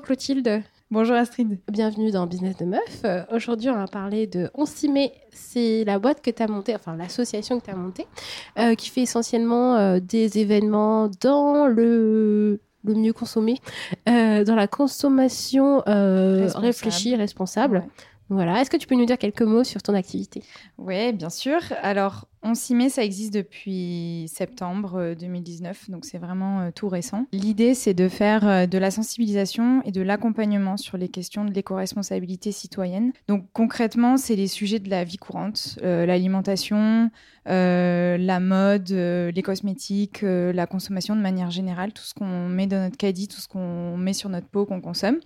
Bonjour Clotilde. Bonjour Astrid. Bienvenue dans Business de Meuf. Euh, Aujourd'hui, on va parler de On s'y met. C'est la boîte que tu as montée, enfin l'association que tu as montée, euh, qui fait essentiellement euh, des événements dans le, le mieux consommé, dans la consommation Responsable. réfléchie, responsable. Ouais. Voilà. Est-ce que tu peux nous dire quelques mots sur ton activité? Oui, bien sûr. Alors, On s'y met, ça existe depuis septembre euh, 2019, donc c'est vraiment euh, tout récent. L'idée, c'est de faire euh, de la sensibilisation et de l'accompagnement sur les questions de l'éco-responsabilité citoyenne. Donc concrètement, c'est les sujets de la vie courante, euh, l'alimentation, euh, la mode, euh, les cosmétiques, euh, la consommation de manière générale, tout ce qu'on met dans notre caddie, tout ce qu'on met sur notre peau, qu'on consomme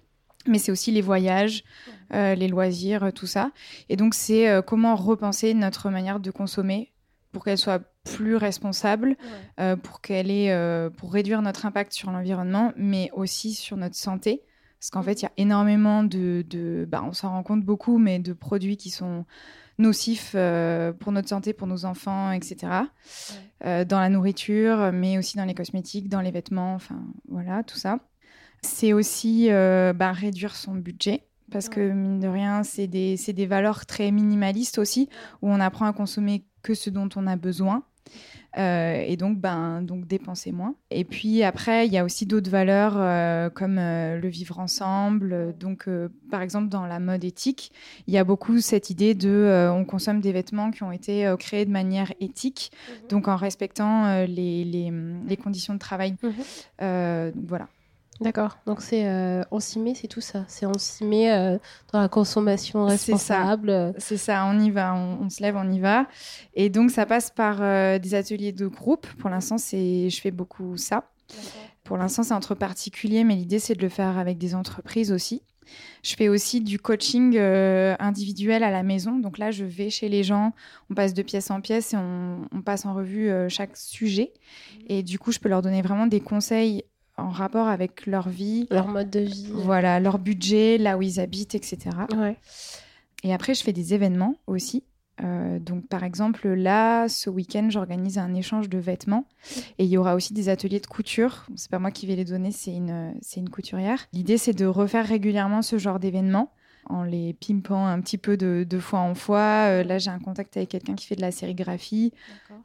mais c'est aussi les voyages, euh, les loisirs, euh, tout ça. Et donc, c'est euh, comment repenser notre manière de consommer pour qu'elle soit plus responsable, euh, pour qu'elle ait, euh, pour réduire notre impact sur l'environnement, mais aussi sur notre santé. Parce qu'en fait, il y a énormément de, de bah, on s'en rend compte beaucoup, mais de produits qui sont nocifs euh, pour notre santé, pour nos enfants, etc. Dans la nourriture, mais aussi dans les cosmétiques, dans les vêtements, enfin voilà, tout ça. C'est aussi bah, réduire son budget. Parce que, mine de rien, c'est des, c'est des valeurs très minimalistes aussi, où on apprend à consommer que ce dont on a besoin. Euh, et donc, ben, donc dépenser moins. Et puis après, il y a aussi d'autres valeurs euh, comme euh, le vivre ensemble. Donc, par exemple, dans la mode éthique, il y a beaucoup cette idée de on consomme des vêtements qui ont été créés de manière éthique, donc en respectant les, les, les conditions de travail. Mhm. Donc voilà. D'accord. Donc c'est euh, on s'y met, c'est tout ça. C'est on s'y met euh, dans la consommation C'est ça. responsable. C'est ça, on y va, on, on se lève, on y va. Et donc, ça passe par euh, des ateliers de groupe. Pour l'instant, c'est, je fais beaucoup ça. Pour l'instant, c'est entre particuliers, mais l'idée, c'est de le faire avec des entreprises aussi. Je fais aussi du coaching euh, individuel à la maison. Donc là, je vais chez les gens, on passe de pièce en pièce et on, on passe en revue euh, chaque sujet. Et du coup, je peux leur donner vraiment des conseils en rapport avec leur vie, Leur mode de vie. voilà, leur budget, là où ils habitent, etc. Ouais. Et après, je fais des événements aussi. Euh, donc, par exemple, là, ce week-end, j'organise un échange de vêtements et il y aura aussi des ateliers de couture. C'est pas moi qui vais les donner, c'est une, c'est une couturière. L'idée, c'est de refaire régulièrement ce genre d'événements en les pimpant un petit peu de, de fois en fois. Euh, là, j'ai un contact avec quelqu'un qui fait de la sérigraphie.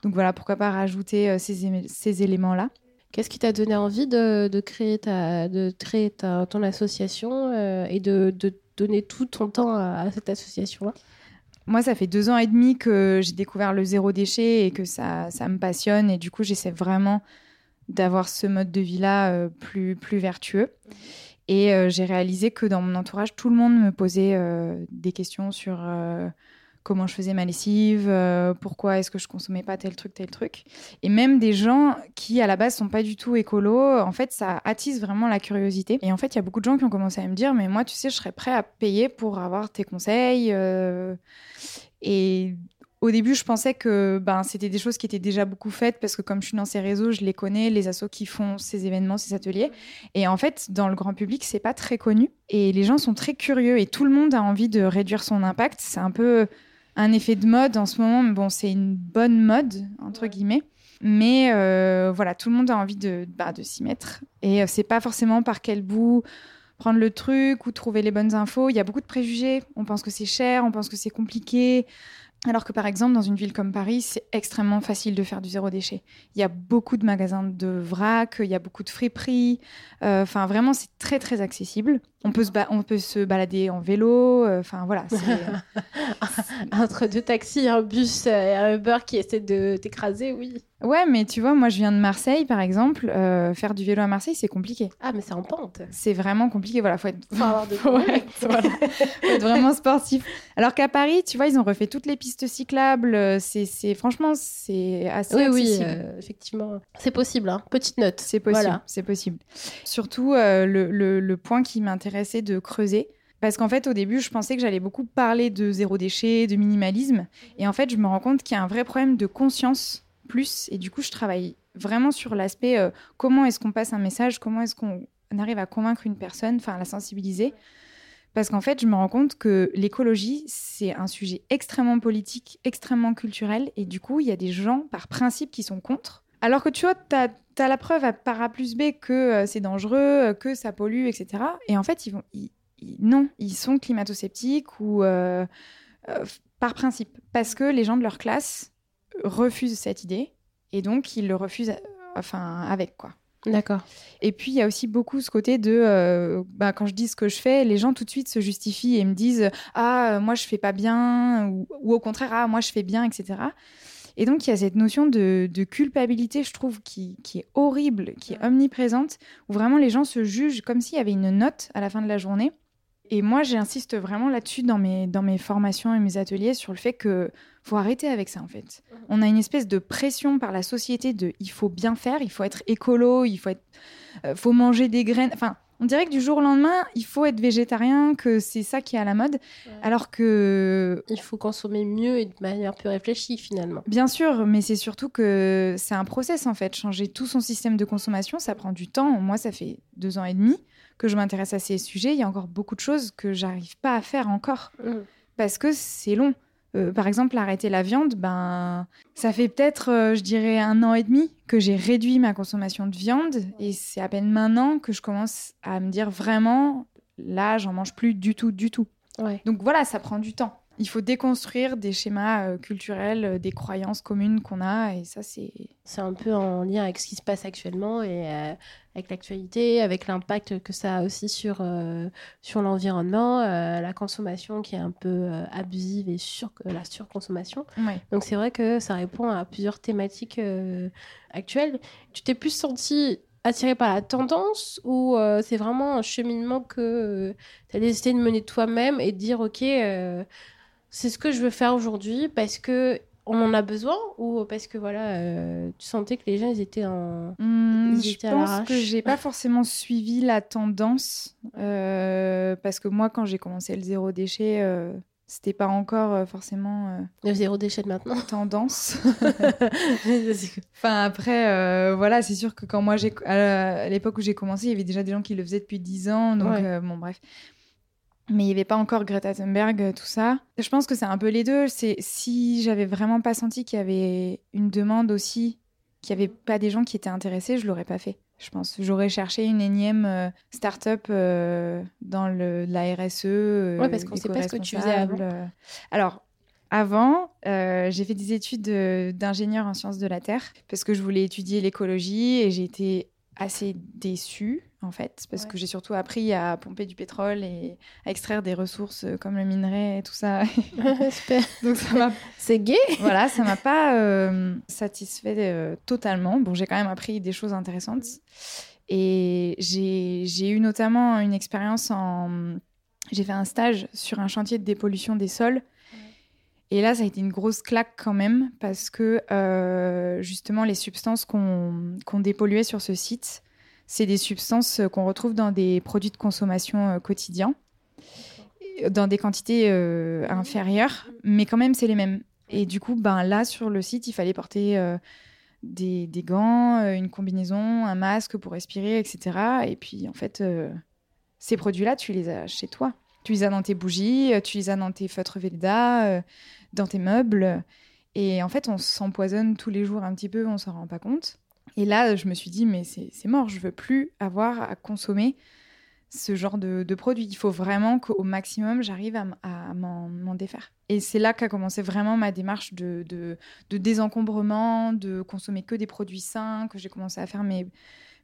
Donc voilà, pourquoi pas rajouter euh, ces éléments-là. Qu'est-ce qui t'a donné envie de, créer, ta, de créer ta, ton association euh, et de, donner tout ton temps à, cette association-là? Moi, ça fait deux ans et demi que j'ai découvert le zéro déchet et que ça, ça me passionne. Et du coup, j'essaie vraiment d'avoir ce mode de vie-là euh, plus, plus vertueux. Et euh, j'ai réalisé que dans mon entourage, tout le monde me posait des questions sur comment je faisais ma lessive, euh, pourquoi est-ce que je consommais pas tel truc, tel truc. Et même des gens qui, à la base, sont pas du tout écolos, en fait, ça attise vraiment la curiosité. Et en fait, il y a beaucoup de gens qui ont commencé à me dire, mais moi, tu sais, je serais prêt à payer pour avoir tes conseils. euh, et au début, je pensais que ben, c'était des choses qui étaient déjà beaucoup faites parce que comme je suis dans ces réseaux, je les connais, les assos qui font ces événements, ces ateliers. Et en fait, dans le grand public, c'est pas très connu. Et les gens sont très curieux et tout le monde a envie de réduire son impact. C'est un peu un effet de mode en ce moment. mais Bon, c'est une bonne mode, entre guillemets. Mais euh, voilà, tout le monde a envie de, bah, de s'y mettre. Et euh, c'est pas forcément par quel bout prendre le truc ou trouver les bonnes infos. Il y a beaucoup de préjugés. On pense que c'est cher, on pense que c'est compliqué. Alors que par exemple, dans une ville comme Paris, c'est extrêmement facile de faire du zéro déchet. Il y a beaucoup de magasins de vrac, il y a beaucoup de friperies. Euh, Enfin, vraiment, c'est très très accessible. On peut se, on peut se balader en vélo. euh, Enfin, voilà. c'est- Entre deux taxis, un bus euh, et un Uber qui essaie de t'écraser, oui. Ouais, mais tu vois, moi, je viens de Marseille, par exemple. euh, faire du vélo à Marseille, c'est compliqué. Ah, mais c'est en pente. C'est vraiment compliqué. Voilà, faut être, Faut avoir de faut être, voilà, faut être vraiment sportif. Alors qu'à Paris, tu vois, ils ont refait toutes les pistes cyclables. euh, C'est, c'est franchement, c'est assez Oui, oui, euh, effectivement. C'est possible, hein. Petite note. C'est possible, Voilà. c'est possible. Surtout, euh, le, le- le point qui m'intéressait de creuser, parce qu'en fait, au début, je pensais que j'allais beaucoup parler de zéro déchet, de minimalisme, et en fait, je me rends compte qu'il y a un vrai problème de conscience plus, et du coup, je travaille vraiment sur l'aspect euh, comment est-ce qu'on passe un message, comment est-ce qu'on arrive à convaincre une personne, enfin, à la sensibiliser. Parce qu'en fait, je me rends compte que l'écologie, c'est un sujet extrêmement politique, extrêmement culturel, et du coup, il y a des gens, par principe, qui sont contre. Alors que tu vois, tu as, la preuve par A plus B que c'est dangereux, que ça pollue, etc. Et en fait, ils vont, non, ils sont climato-sceptiques ou par principe, parce que les gens de leur classe refusent cette idée et donc ils le refusent, enfin avec quoi. D'accord. Et puis, il y a aussi beaucoup ce côté de, euh, bah, quand je dis ce que je fais, les gens tout de suite se justifient et me disent Ah, moi, je fais pas bien, ou, au contraire, Ah, moi, je fais bien, etc. Et donc, il y a cette notion de, culpabilité, je trouve, qui, qui, est horrible, qui est omniprésente, où vraiment les gens se jugent comme s'il y avait une note à la fin de la journée. Et moi, j'insiste vraiment là-dessus dans mes, dans mes formations et mes ateliers sur le fait que faut arrêter avec ça en fait. Mhm. On a une espèce de pression par la société de il faut bien faire, il faut être écolo, il faut être, euh, faut manger des graines. Enfin, on dirait que du jour au lendemain, il faut être végétarien, que c'est ça qui est à la mode, alors que il faut consommer mieux et de manière plus réfléchie finalement. Bien sûr, mais c'est surtout que c'est un process en fait. Changer tout son système de consommation, ça prend du temps. Moi, ça fait deux ans et demi que je m'intéresse à ces sujets, il y a encore beaucoup de choses que j'arrive pas à faire encore mm. parce que c'est long. Euh, par exemple, arrêter la viande, ben, ça fait peut-être, euh, je dirais, un an et demi que j'ai réduit ma consommation de viande et c'est à peine maintenant que je commence à me dire vraiment, là, j'en mange plus du tout, du tout. Donc voilà, ça prend du temps il faut déconstruire des schémas euh, culturels, euh, des croyances communes qu'on a, et ça, c'est... C'est un peu en lien avec ce qui se passe actuellement et euh, avec l'actualité, avec l'impact que ça a aussi sur, sur l'environnement, la consommation qui est un peu abusive et sur, la surconsommation. Donc c'est vrai que ça répond à plusieurs thématiques actuelles. Tu t'es plus senti attiré par la tendance ou c'est vraiment un cheminement que tu as décidé de mener toi-même et de dire ok c'est ce que je veux faire aujourd'hui parce que on en a besoin ou parce que voilà euh, tu sentais que les gens ils étaient en mmh, je pense que j'ai pas forcément suivi la tendance euh, parce que moi quand j'ai commencé le zéro déchet euh, c'était pas encore forcément le zéro déchet de maintenant. tendance. Enfin après voilà c'est sûr que quand moi j'ai à l'époque où j'ai commencé il y avait déjà des gens qui le faisaient depuis 10 ans donc bon bref mais il n'y avait pas encore Greta Thunberg, euh, tout ça. Je pense que c'est un peu les deux. C'est si j'avais vraiment pas senti qu'il y avait une demande aussi, qu'il n'y avait pas des gens qui étaient intéressés, je l'aurais pas fait. Je pense j'aurais cherché une énième euh, start-up euh, dans le, la RSE. ouais, parce qu'on sait pas ce que tu faisais avant. Alors, avant, j'ai fait des études d'ingénieur en sciences de la Terre parce que je voulais étudier l'écologie et j'ai été assez déçue en fait, parce que j'ai surtout appris à pomper du pétrole et à extraire des ressources euh, comme le minerai et tout ça. Donc ça m'a... C'est gay Voilà, ça m'a pas euh, satisfait euh, totalement. Bon, j'ai quand même appris des choses intéressantes. Et j'ai eu notamment une expérience en... J'ai fait un stage sur un chantier de dépollution des sols. Et là, ça a été une grosse claque quand même, parce que justement, les substances qu'on dépolluait sur ce site, c'est des substances euh, qu'on retrouve dans des produits de consommation euh, quotidiens, dans des quantités euh, inférieures, mais quand même, c'est les mêmes. Et du coup, ben, là, sur le site, il fallait porter des, gants, une combinaison, un masque pour respirer, etc. Et puis, en fait, ces produits-là, tu les as chez toi. Tu les as dans tes bougies, tu les as dans tes feutres Veda, dans tes meubles. Et en fait, on s'empoisonne tous les jours un petit peu, on s'en rend pas compte. Et là, je me suis dit, mais c'est mort, je veux plus avoir à consommer ce genre de, de produit. Il faut vraiment qu'au maximum, j'arrive à, m'en défaire. Et c'est là qu'a commencé vraiment ma démarche de, de, désencombrement, de consommer que des produits sains, que j'ai commencé à faire mes,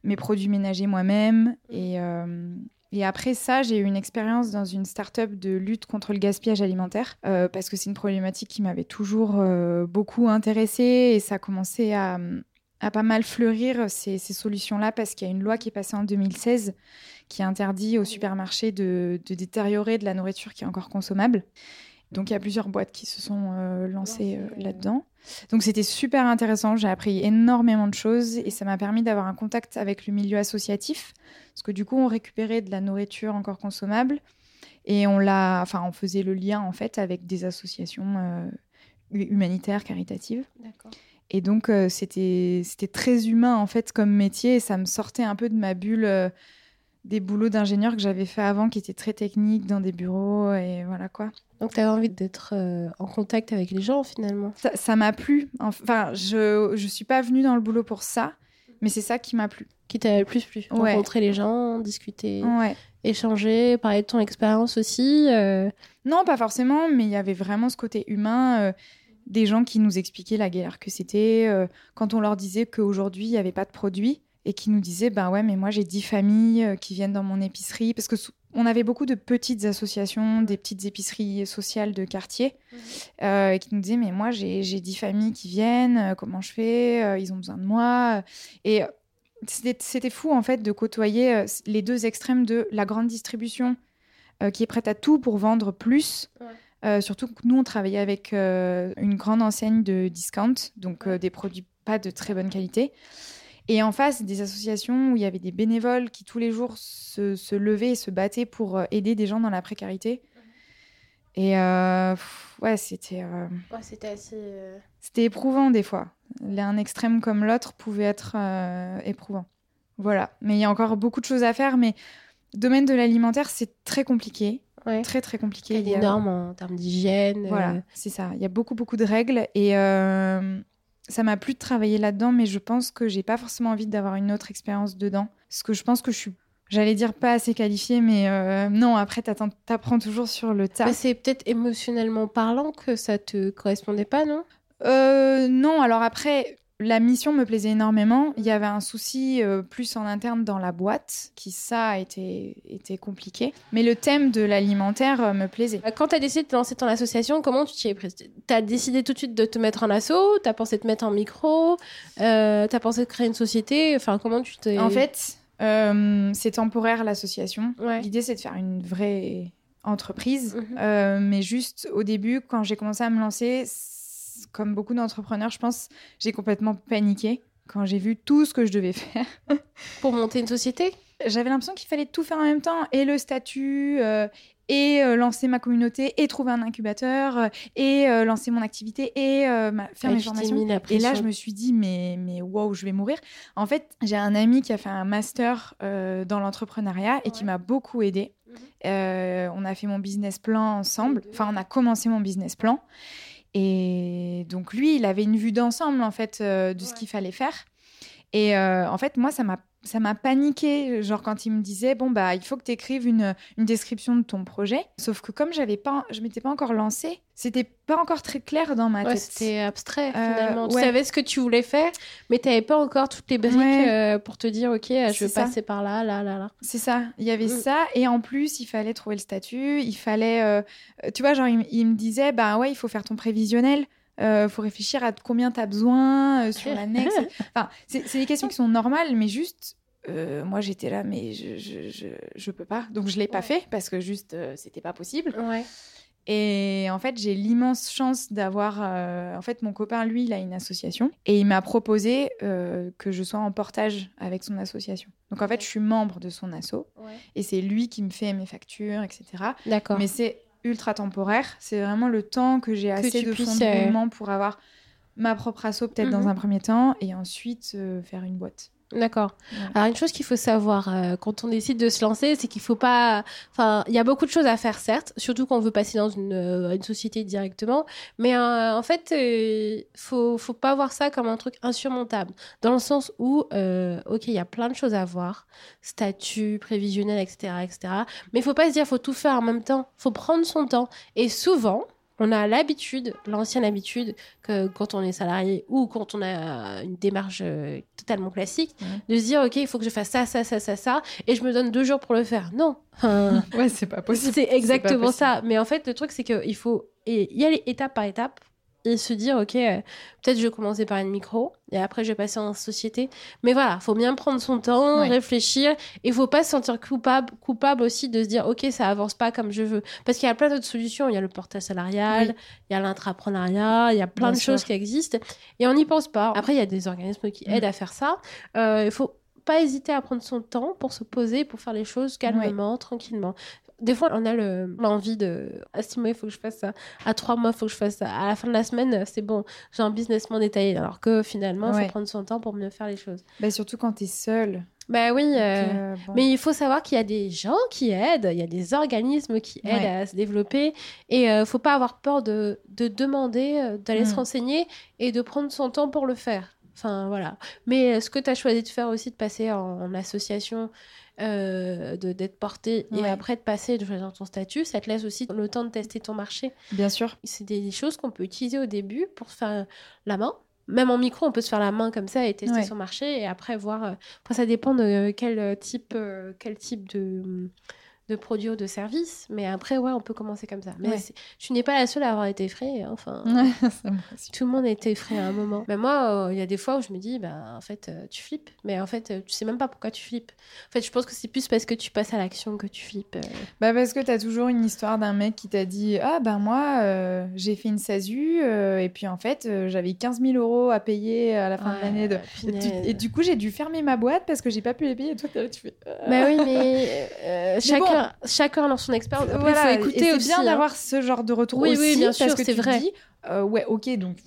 mes produits ménagers moi-même. Et, euh, et après ça, j'ai eu une expérience dans une start-up de lutte contre le gaspillage alimentaire, euh, parce que c'est une problématique qui m'avait toujours euh, beaucoup intéressée, et ça a commencé à à pas mal fleurir ces, solutions-là parce qu'il y a une loi qui est passée en 2016 qui interdit aux supermarchés de, détériorer de la nourriture qui est encore consommable. Donc il y a plusieurs boîtes qui se sont euh, lancées euh, là-dedans. Donc c'était super intéressant, j'ai appris énormément de choses et ça m'a permis d'avoir un contact avec le milieu associatif parce que du coup on récupérait de la nourriture encore consommable et on l'a enfin on faisait le lien en fait avec des associations euh, humanitaires caritatives. D'accord. Et donc, euh, c'était très humain, en fait, comme métier. Et ça me sortait un peu de ma bulle euh, des boulots d'ingénieur que j'avais fait avant, qui étaient très techniques, dans des bureaux, et voilà quoi. Donc, tu avais envie d'être euh, en contact avec les gens, finalement? Ça m'a plu. Enfin, je ne suis pas venue dans le boulot pour ça. Mais c'est ça qui m'a plu. Qui t'a le plus plu Ouais. Rencontrer les gens, discuter, Ouais. échanger, parler de ton expérience aussi. euh, Non, pas forcément, mais il y avait vraiment ce côté humain. euh, des gens qui nous expliquaient la galère que c'était euh, quand on leur disait qu'aujourd'hui, il n'y avait pas de produits et qui nous disaient ben ouais, mais moi j'ai 10 familles qui viennent dans mon épicerie. Parce que on avait beaucoup de petites associations, des petites épiceries sociales de quartier euh, et qui nous disaient mais moi j'ai 10 familles qui viennent, euh, comment je fais Euh, Ils ont besoin de moi. Et euh, c'était fou en fait de côtoyer euh, les deux extrêmes de la grande distribution euh, qui est prête à tout pour vendre plus. Ouais. Euh, surtout que nous, on travaillait avec euh, une grande enseigne de discount, donc euh, des produits pas de très bonne qualité. Et en face, des associations où il y avait des bénévoles qui tous les jours se, se levaient et se battaient pour euh, aider des gens dans la précarité. Et euh, pff, ouais, c'était euh, Ouais, c'était assez. euh, c'était éprouvant des fois. L'un extrême comme l'autre pouvait être éprouvant. Voilà. Mais il y a encore beaucoup de choses à faire. Mais le domaine de l'alimentaire, c'est très compliqué. Ouais. Très, très compliqué. Il y a des normes en termes d'hygiène. Voilà, c'est ça. Il y a beaucoup, beaucoup de règles. Et ça m'a plu de travailler là-dedans. Mais je pense que j'ai pas forcément envie d'avoir une autre expérience dedans. Parce que je pense que je suis. J'allais dire pas assez qualifiée, mais euh, non, après, t'apprends toujours sur le tas. C'est peut-être émotionnellement parlant que ça te correspondait pas, non? Euh, non, alors après, la mission me plaisait énormément. Il y avait un souci euh, plus en interne dans la boîte, qui ça a été, été compliqué. Mais le thème de l'alimentaire euh, me plaisait. Quand tu as décidé de te lancer ton association, comment tu t'y es prise Tu as décidé tout de suite de te mettre en asso? Tu as pensé te mettre en micro? Euh, Tu as pensé de créer une société? Enfin, comment tu t'es. En fait, euh, c'est temporaire l'association. Ouais. L'idée, c'est de faire une vraie entreprise. Mhm. Mais juste au début, quand j'ai commencé à me lancer, comme beaucoup d'entrepreneurs, je pense, j'ai complètement paniqué quand j'ai vu tout ce que je devais faire. Pour monter une société? J'avais l'impression qu'il fallait tout faire en même temps, et le statut, euh, et euh, lancer ma communauté, et trouver un incubateur, euh, et lancer mon activité, et ma- faire Et mes formations. Et là, je me suis dit, mais, mais wow, je vais mourir. En fait, j'ai un ami qui a fait un master dans l'entrepreneuriat et qui m'a beaucoup aidé. Mhm. On a fait mon business plan ensemble. Enfin, on a commencé mon business plan. Et donc, lui, il avait une vue d'ensemble, en fait, euh, de ce qu'il fallait faire. Et euh, en fait, moi, ça m'a ça m'a paniqué, genre quand il me disait bon bah il faut que tu écrives une, une description de ton projet. Sauf que comme j'avais pas, je m'étais pas encore lancée, c'était pas encore très clair dans ma Ouais, tête. c'était abstrait Euh, finalement. Tu ouais. savais ce que tu voulais faire, mais tu n'avais pas encore toutes les briques Ouais. euh, pour te dire ok, je vais ça. passer par là, là, là, là. C'est ça, il y avait Mm. ça, et en plus, il fallait trouver le statut, il fallait, euh, tu vois, genre, il, il me disait, bah ouais, il faut faire ton prévisionnel, euh, faut réfléchir à combien tu as besoin euh, sur l'annexe. enfin, c'est des questions qui sont normales, mais juste, euh, moi j'étais là, mais je, je, je, je peux pas, donc je l'ai pas fait parce que juste, euh, c'était pas possible. Ouais. Et en fait, j'ai l'immense chance d'avoir. euh, en fait, mon copain, lui, il a une association et il m'a proposé que je sois en portage avec son association. Donc en fait, je suis membre de son asso Ouais. et c'est lui qui me fait mes factures, etc. D'accord. Mais c'est ultra temporaire. C'est vraiment le temps que j'ai assez de fonds de euh, roulement pour avoir ma propre asso peut-être Mhm. dans un premier temps et ensuite euh, faire une boîte. D'accord. Ouais. Alors une chose qu'il faut savoir euh, quand on décide de se lancer, c'est qu'il faut pas. Enfin, il y a beaucoup de choses à faire, certes, surtout quand on veut passer dans une, euh, une société directement. Mais euh, en fait, euh, faut faut pas voir ça comme un truc insurmontable, dans le sens où, ok, il y a plein de choses à voir, statut, prévisionnel, etc., etc. Mais il faut pas se dire faut tout faire en même temps. Faut prendre son temps. Et souvent. On a l'habitude, l'ancienne habitude, que quand on est salarié ou quand on a une démarche euh, totalement classique, de se dire ok il faut que je fasse ça ça ça ça ça et je me donne deux jours pour le faire. Non. Enfin, Ouais, c'est pas c'est exactement ça. Mais en fait le truc c'est qu'il faut et y aller étape par étape et se dire ok euh, peut-être je vais commencer par une micro et après je vais passer en société mais voilà faut bien prendre son temps Ouais. réfléchir et faut pas se sentir coupable coupable aussi de se dire ok ça avance pas comme je veux parce qu'il y a plein d'autres solutions il y a le portage salarial Oui. il y a l'intrapreneuriat il y a plein Bien de choses qui existent et on n'y pense pas après il y a des organismes qui Mm. aident à faire ça euh, il faut pas hésiter à prendre son temps pour se poser, pour faire les choses calmement, tranquillement. Des fois, on a le- l'envie de à six mois, il faut que je fasse ça. À trois mois, il faut que je fasse ça. À la fin de la semaine, c'est bon, j'ai un business moins détaillé. Alors que finalement, il Ouais. faut prendre son temps pour mieux faire les choses. Bah, surtout quand t'es seule. Bah oui, euh, euh, bon. mais il faut savoir qu'il y a des gens qui aident, il y a des organismes qui aident Ouais. à se développer. Et euh, faut pas avoir peur de, de demander, euh, d'aller se Mm. renseigner et de prendre son temps pour le faire. Enfin, voilà. Mais ce que tu as choisi de faire aussi, de passer en, association, euh, d'être porté et après de passer, de choisir ton statut, ça te laisse aussi le temps de tester ton marché. Bien sûr. C'est des choses qu'on peut utiliser au début pour faire la main. Même en micro, on peut se faire la main comme ça et tester son marché et après voir. Euh, après, ça dépend de quel type, euh, quel type de de produits ou de services. Mais après, ouais, on peut commencer comme ça. Mais tu n'es pas la seule à avoir été effrayée. Hein, enfin, tout le monde a été effrayé à un moment. Mais moi, euh, il y a des fois où je me dis, bah, en fait, euh, tu flippes. Mais en fait, euh, tu sais même pas pourquoi tu flippes. En fait, je pense que c'est plus parce que tu passes à l'action que tu flippes. Bah, parce que tu as toujours une histoire d'un mec qui t'a dit, ah, ben moi, j'ai fait une SASU. et puis, en fait, j'avais 15 000 euros à payer à la fin de l'année. De... Et, du coup, j'ai dû fermer ma boîte parce que j'ai pas pu les payer. Et toi, tu fais. Bah oui, mais chacun chacun, dans son expérience. il faut écouter C'est bien hein. d'avoir ce genre de retour oui, aussi, oui, bien sûr, c'est vrai. Dis, euh, ouais, ok, donc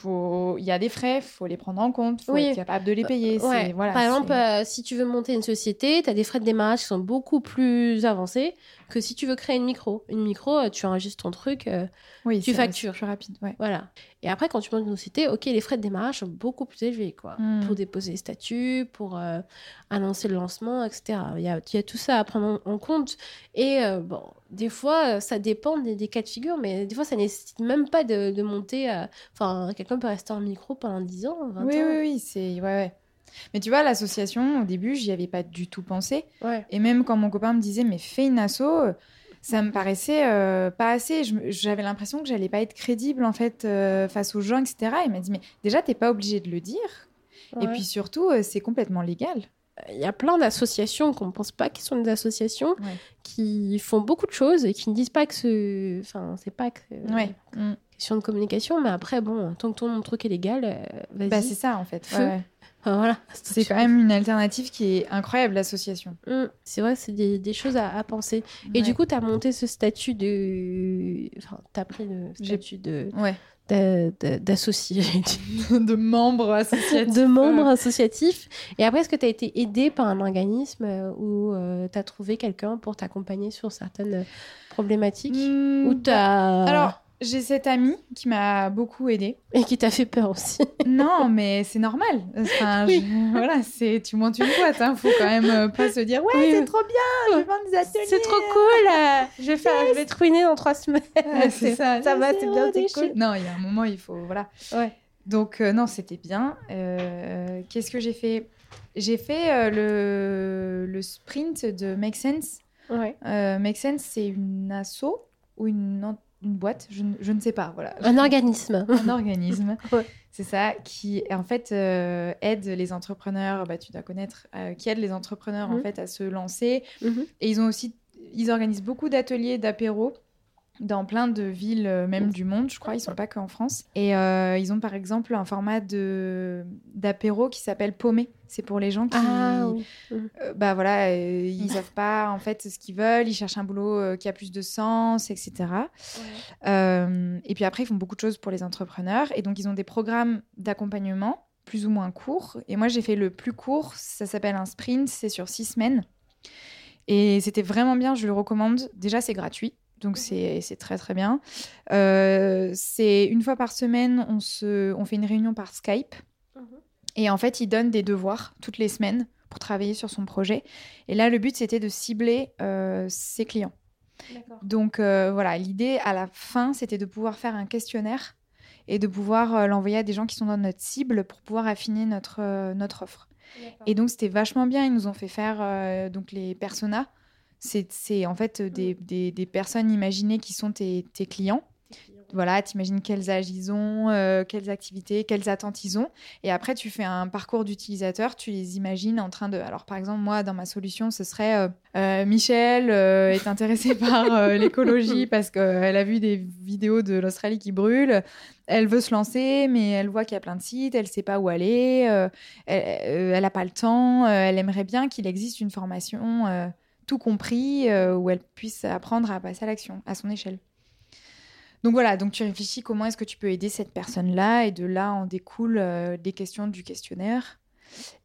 il y a des frais, il faut les prendre en compte, il faut être capable de les payer. Voilà, Par exemple, euh, si tu veux monter une société, tu as des frais de démarrage qui sont beaucoup plus avancés que si tu veux créer une micro. Une micro, euh, tu enregistres ton truc, oui, tu factures. plus rapide. Ouais. Voilà. Et après, quand tu montes une société, ok, les frais de démarrage sont beaucoup plus élevés, quoi. Hmm. Pour déposer les statuts, pour annoncer le lancement, etc. Il y a, y a, tout ça à prendre en, compte. Et bon, des fois, ça dépend des, cas de figure, mais des fois, ça nécessite même pas de, de monter Enfin, quelqu'un peut rester en micro pendant 10 ans, 20 oui, ans. Oui, oui, c'est. Ouais, ouais. Mais tu vois, l'association, au début, j'y avais pas du tout pensé. Et même quand mon copain me disait, mais fais une asso, ça me paraissait euh, pas assez. J'avais l'impression que j'allais pas être crédible, en fait, euh, face aux gens, etc. Il m'a dit, mais déjà, t'es pas obligé de le dire. Et puis surtout, euh, c'est complètement légal il y a plein d'associations qu'on ne pense pas qui sont des associations qui font beaucoup de choses et qui ne disent pas que ce enfin c'est pas que ouais. Mm de communication, mais après, bon, tant que ton truc est légal, euh, vas-y. Bah, c'est ça, en fait. voilà. C'est quand même une alternative qui est incroyable, l'association. Mmh. c'est vrai, c'est des, choses à, penser. Et du coup, tu as monté ce statut de. Enfin, tu as pris le statut de. Ouais. D'associé. de membre associatif. de membre associatif. Et après, est-ce que tu as été aidé par un organisme euh, ou euh, tu as trouvé quelqu'un pour t'accompagner sur certaines problématiques? Mmh, Ou as... Alors j'ai cette amie qui m'a beaucoup aidée. Et qui t'a fait peur aussi. non, mais c'est normal. Enfin, voilà, c'est tu montes une boîte, hein. Faut quand même euh, pas se dire ouais, c'est trop bien, je vais vendre des ateliers. C'est trop cool. Euh, je vais faire, je vais te ruiner dans trois semaines. c'est ça. Ça va, c'est bien, c'est cool. Non, il y a un moment, il faut voilà. Ouais. Donc euh, non, c'était bien. Qu'est-ce que j'ai fait? J'ai fait le, le sprint de Make Sense. Ouais. Make Sense, c'est une asso ou une une boîte, je, je, ne sais pas, voilà. Un organisme. Un organisme, c'est ça, qui en fait euh, aide les entrepreneurs, bah, tu dois connaître, euh, qui aide les entrepreneurs en mhm. fait à se lancer. Mhm. Et ils ont aussi, ils organisent beaucoup d'ateliers, d'apéros dans plein de villes, euh, même du monde, je crois. Ils sont pas qu'en France. Et euh, ils ont par exemple un format de d'apéro qui s'appelle Paumé. C'est pour les gens qui, ah, euh, bah voilà, ils savent pas en fait ce qu'ils veulent. Ils cherchent un boulot qui a plus de sens, etc. et puis après, ils font beaucoup de choses pour les entrepreneurs. Et donc, ils ont des programmes d'accompagnement plus ou moins courts. Et moi, j'ai fait le plus court. Ça s'appelle un sprint. C'est sur six semaines. Et c'était vraiment bien. Je le recommande. Déjà, c'est gratuit. Donc c'est très très bien. Euh, c'est une fois par semaine, on, se, on fait une réunion par Skype. Mhm. Et en fait, il donne des devoirs toutes les semaines pour travailler sur son projet. Et là, le but, c'était de cibler euh, ses clients. Donc euh, voilà, l'idée à la fin, c'était de pouvoir faire un questionnaire et de pouvoir l'envoyer à des gens qui sont dans notre cible pour pouvoir affiner notre, notre offre. Et donc c'était vachement bien. Ils nous ont fait faire donc les personas c'est en fait mm. des, des, personnes imaginées qui sont tes, tes clients. Voilà, t'imagines quels âges ils ont, euh, quelles activités, quelles attentes ils ont. Et après, tu fais un parcours d'utilisateur, tu les imagines en train de... Alors, par exemple, moi, dans ma solution, ce serait euh, euh, Michel est intéressée par l'écologie parce qu'elle a vu des vidéos de l'Australie qui brûle. Elle veut se lancer, mais elle voit qu'il y a plein de sites, elle ne sait pas où aller, elle n'a pas le temps, elle aimerait bien qu'il existe une formation tout compris, euh, où elle puisse apprendre à passer à l'action à son échelle. Donc voilà, donc tu réfléchis comment est-ce que tu peux aider cette personne-là, et de là en découlent euh, des questions du questionnaire.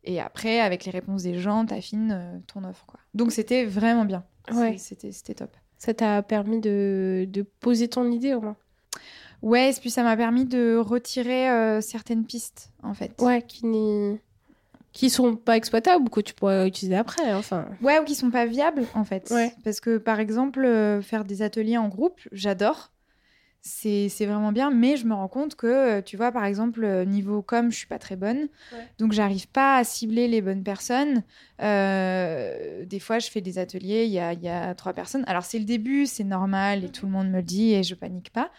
Et après, avec les réponses des gens, tu affines euh, ton offre. Quoi. Donc c'était vraiment bien. Ouais. C'était top. Ça t'a permis de, de, poser ton idée au moins? Ouais, et puis ça m'a permis de retirer euh, certaines pistes, en fait. Ouais, qui n'est qui sont pas exploitables ou que tu pourrais utiliser après. Enfin, Ouais, ou qui sont pas viables, en fait. Ouais. Parce que, par exemple, euh, faire des ateliers en groupe, j'adore. C'est c'est vraiment bien, mais je me rends compte que, euh, tu vois, par exemple, euh, niveau com, je suis pas très bonne. Ouais. Donc, j'arrive pas à cibler les bonnes personnes. Euh, des fois, je fais des ateliers, il y a, il y a trois personnes. Alors, c'est le début, c'est normal, et tout le monde me le dit, et je panique pas.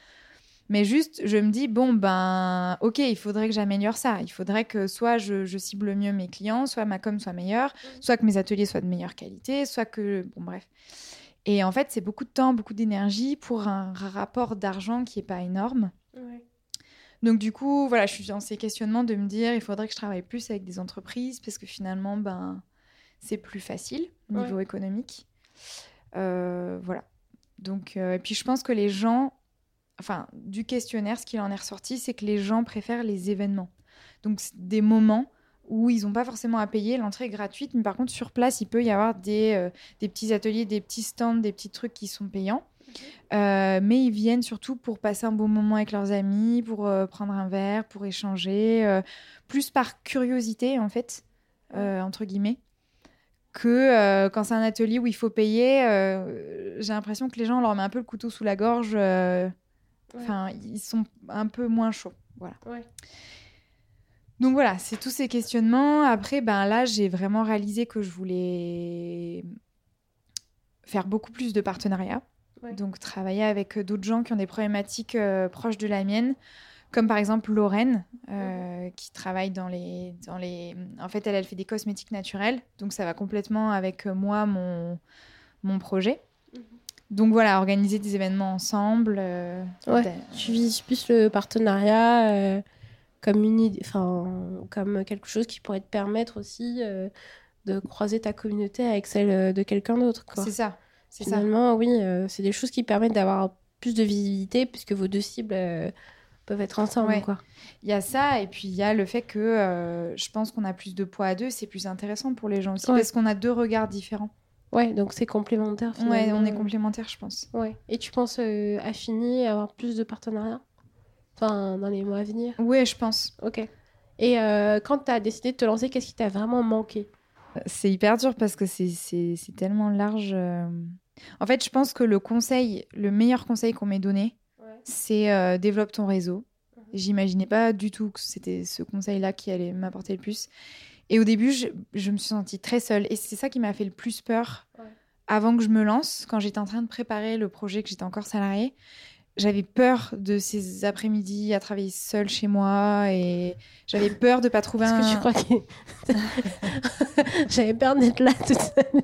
Mais juste, je me dis, bon, ben, ok, il faudrait que j'améliore ça. Il faudrait que soit je, je cible mieux mes clients, soit ma com soit meilleure, soit que mes ateliers soient de meilleure qualité, soit que. Bon, bref. Et en fait, c'est beaucoup de temps, beaucoup d'énergie pour un rapport d'argent qui est pas énorme. Donc, du coup, voilà, je suis dans ces questionnements de me dire, il faudrait que je travaille plus avec des entreprises parce que finalement, ben, c'est plus facile au niveau économique. Euh, voilà. Donc, euh, et puis je pense que les gens, enfin, du questionnaire, ce qu'il en est ressorti, c'est que les gens préfèrent les événements. Donc, des moments où ils n'ont pas forcément à payer, l'entrée est gratuite, mais par contre, sur place, il peut y avoir des, euh, des petits ateliers, des petits stands, des petits trucs qui sont payants. Euh, mais ils viennent surtout pour passer un bon moment avec leurs amis, pour euh, prendre un verre, pour échanger, plus par curiosité, en fait, entre guillemets que quand c'est un atelier où il faut payer, j'ai l'impression que les gens leur met un peu le couteau sous la gorge. Enfin, ils sont un peu moins chauds. Voilà. Ouais. Donc voilà, c'est tous ces questionnements. Après, ben là, j'ai vraiment réalisé que je voulais faire beaucoup plus de partenariats. Ouais. Donc travailler avec d'autres gens qui ont des problématiques euh, proches de la mienne, comme par exemple Lorraine, euh, qui travaille dans les, dans les... En fait, elle, elle fait des cosmétiques naturels. Donc ça va complètement avec euh, moi, mon, mon projet. Donc voilà, organiser des événements ensemble. euh, Ouais, d'a- tu vises plus le partenariat euh, comme une enfin, comme quelque chose qui pourrait te permettre aussi euh, de croiser ta communauté avec celle euh, de quelqu'un d'autre. C'est ça. C'est ça. Finalement, oui, c'est des choses qui permettent d'avoir plus de visibilité puisque vos deux cibles peuvent être ensemble. Ouais. Quoi. Il y a ça, et puis il y a le fait que je pense qu'on a plus de poids à deux, c'est plus intéressant pour les gens aussi, Ouais. parce qu'on a deux regards différents. Ouais, donc c'est complémentaire. Ouais, on est complémentaires, je pense. Ouais. Et tu penses euh, affiner, avoir plus de partenariats? Enfin, dans les mois à venir? Ouais, je pense. Ok. Et euh, quand tu as décidé de te lancer, qu'est-ce qui t'a vraiment manqué? C'est hyper dur parce que c'est tellement large. euh. En fait, je pense que le conseil, le meilleur conseil qu'on m'ait donné, c'est euh, développe ton réseau. Mhm. J'imaginais pas du tout que c'était ce conseil-là qui allait m'apporter le plus. Et au début, je, je me suis sentie très seule. Et c'est ça qui m'a fait le plus peur Ouais. avant que je me lance, quand j'étais en train de préparer le projet, que j'étais encore salariée. J'avais peur de ces après-midi à travailler seule chez moi et j'avais peur de pas trouver un. que tu crois que. J'avais peur d'être là toute seule.